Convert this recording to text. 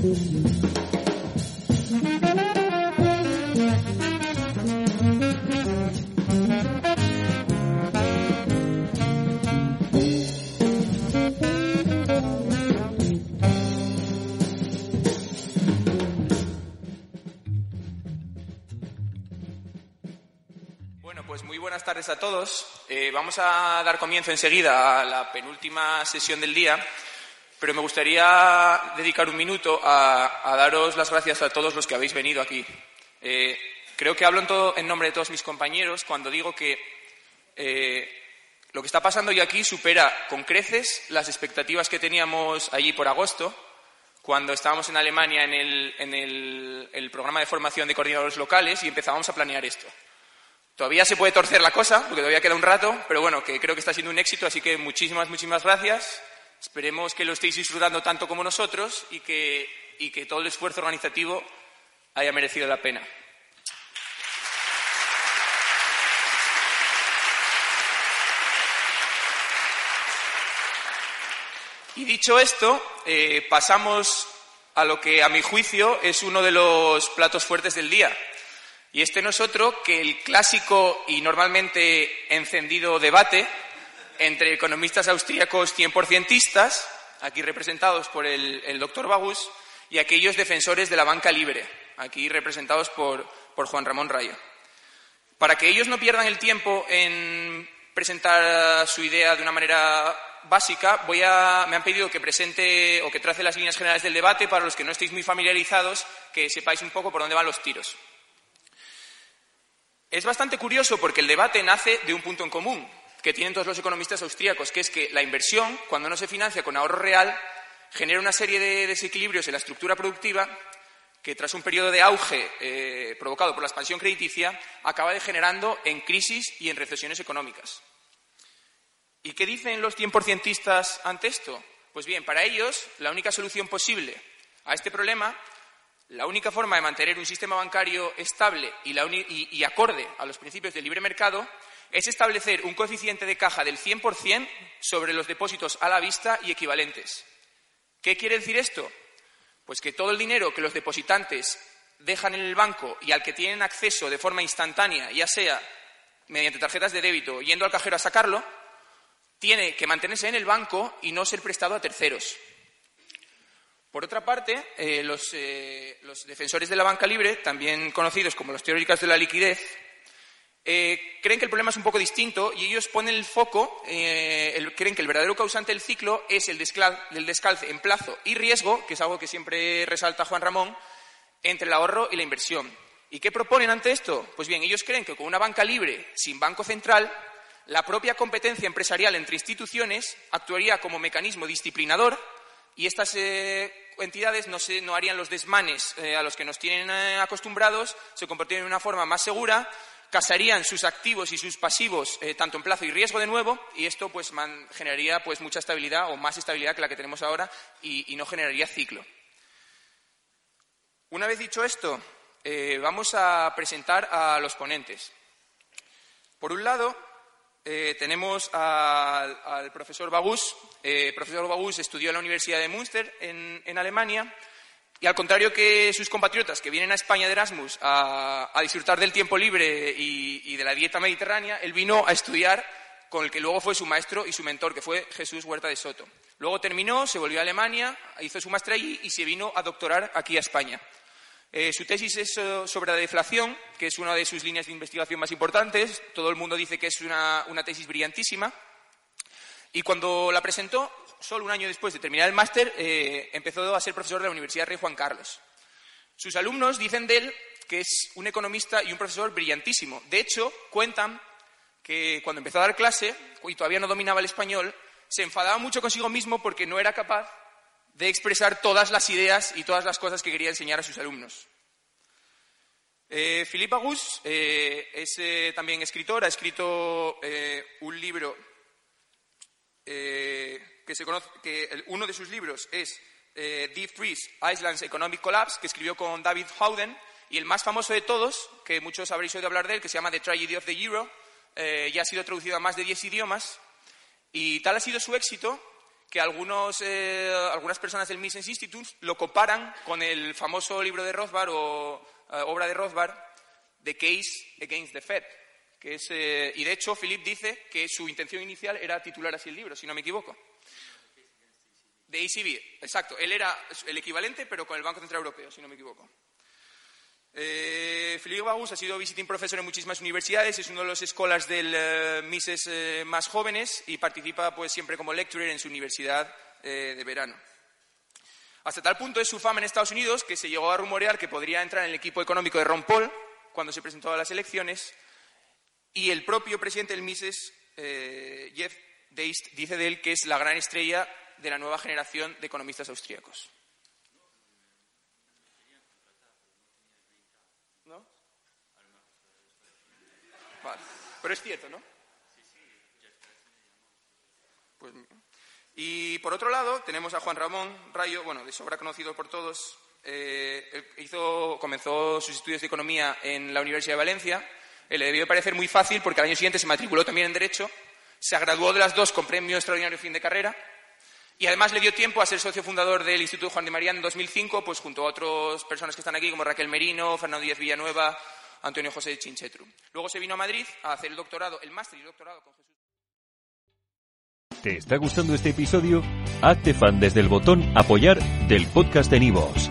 Bueno, pues muy buenas tardes a todos. Eh, vamos a dar comienzo enseguida a la penúltima sesión del día, pero me gustaría dedicar un minuto a, daros las gracias a todos los que habéis venido aquí. Eh, creo que hablo en, nombre de todos mis compañeros cuando digo que eh, lo que está pasando hoy aquí supera con creces las expectativas que teníamos allí por agosto, cuando estábamos en Alemania en el programa de formación de coordinadores locales y empezábamos a planear esto. Todavía se puede torcer la cosa, porque todavía queda un rato, pero bueno, que creo que está siendo un éxito, así que muchísimas, muchísimas gracias. Esperemos que lo estéis disfrutando tanto como nosotros y que, y que todo el esfuerzo organizativo haya merecido la pena. Y dicho esto, eh, pasamos a lo que, a mi juicio, es uno de los platos fuertes del día, y este no es otro que el clásico y normalmente encendido debate entre economistas austríacos 100%istas, aquí representados por el, doctor Bagus, y aquellos defensores de la banca libre, aquí representados por, Juan Ramón Rayo. Para que ellos no pierdan el tiempo en presentar su idea de una manera básica, me han pedido que presente o que trace las líneas generales del debate para los que no estéis muy familiarizados, que sepáis un poco por dónde van los tiros. Es bastante curioso porque el debate nace de un punto en común que tienen todos los economistas austríacos, que es que la inversión, cuando no se financia con ahorro real, genera una serie de desequilibrios en la estructura productiva que, tras un periodo de auge eh, provocado por la expansión crediticia, acaba degenerando en crisis y en recesiones económicas. ¿Y qué dicen los 100%istas ante esto? Pues bien, para ellos, la única solución posible a este problema la única forma de mantener un sistema bancario estable y, acorde a los principios del libre mercado es establecer un coeficiente de caja del 100% sobre los depósitos a la vista y equivalentes. ¿Qué quiere decir esto? Pues que todo el dinero que los depositantes dejan en el banco y al que tienen acceso de forma instantánea, ya sea mediante tarjetas de débito yendo al cajero a sacarlo, tiene que mantenerse en el banco y no ser prestado a terceros. Por otra parte, eh, eh, los, defensores de la banca libre, también conocidos como los teóricos de la liquidez, eh, creen que el problema es un poco distinto y ellos ponen el foco, creen que el verdadero causante del ciclo es el, el descalce en plazo y riesgo, que es algo que siempre resalta Juan Ramón, entre el ahorro y la inversión. ¿Y qué proponen ante esto? Pues bien, ellos creen que con una banca libre sin banco central, la propia competencia empresarial entre instituciones actuaría como mecanismo disciplinador y estas eh, entidades no, no, harían los desmanes eh, a los que nos tienen eh, acostumbrados, se comportarían de una forma más segura, casarían sus activos y sus pasivos tanto en plazo y riesgo de nuevo y esto pues generaría pues mucha estabilidad o más estabilidad que la que tenemos ahora y, no generaría ciclo. Una vez dicho esto, vamos a presentar a los ponentes. Por un lado, eh, tenemos al, profesor Bagus. eh, profesor Bagus estudió en la Universidad de Münster, en, Alemania, y al contrario que sus compatriotas que vienen a España de Erasmus a, disfrutar del tiempo libre y, de la dieta mediterránea, él vino a estudiar con el que luego fue su maestro y su mentor, que fue Jesús Huerta de Soto. Luego terminó, se volvió a Alemania, hizo su máster allí y se vino a doctorar aquí a España. Eh, su tesis es eh, sobre la deflación, que es una de sus líneas de investigación más importantes. Todo el mundo dice que es una, tesis brillantísima. Y cuando la presentó, solo un año después de terminar el máster, eh, empezó a ser profesor de la Universidad Rey Juan Carlos. Sus alumnos dicen de él que es un economista y un profesor brillantísimo. De hecho, cuentan que cuando empezó a dar clase, y todavía no dominaba el español, se enfadaba mucho consigo mismo porque no era capaz de expresar todas las ideas y todas las cosas que quería enseñar a sus alumnos. Eh, Philippe Agus eh, es eh, también escritor, ha escrito eh, un libro que se conoce, que uno de sus libros es Deep Freeze, Iceland's Economic Collapse, que escribió con David Howden, y el más famoso de todos, que muchos habréis oído hablar de él, que se llama The Tragedy of the Euro, ya ha sido traducido a más de 10 idiomas, y tal ha sido su éxito que algunos, eh, algunas personas del Mises Institute lo comparan con el famoso libro de Rothbard o eh, obra de Rothbard, The Case Against the Fed. Eh, y de hecho, Philip dice que su intención inicial era titular así el libro, si no me equivoco. De ECB, exacto. Él era el equivalente, pero con el Banco Central Europeo, si no me equivoco. Eh, Felipe Bagus ha sido visiting professor en muchísimas universidades, es uno de los scholars del eh, Mises eh, más jóvenes y participa pues, siempre como lecturer en su universidad eh, de verano. Hasta tal punto es su fama en Estados Unidos que se llegó a rumorear que podría entrar en el equipo económico de Ron Paul cuando se presentó a las elecciones y el propio presidente del Mises, eh, Jeff Deist, dice de él que es la gran estrella de la nueva generación de economistas austríacos. ¿No? Vale. Pero es cierto, ¿no? Pues, y por otro lado, tenemos a Juan Ramón Rayo, bueno, de sobra conocido por todos. Eh, hizo, comenzó sus estudios de economía en la Universidad de Valencia. Le debió parecer muy fácil porque al año siguiente se matriculó también en Derecho. Se graduó de las dos con premio extraordinario fin de carrera. Y además le dio tiempo a ser socio fundador del Instituto Juan de María en 2005, pues junto a otras personas que están aquí, como Raquel Merino, Fernando Díaz Villanueva, Antonio José Chinchetru. Luego se vino a Madrid a hacer el doctorado, el máster y el doctorado con Jesús. ¿Te está gustando este episodio? Hazte fan desde el botón Apoyar del podcast de Nivos.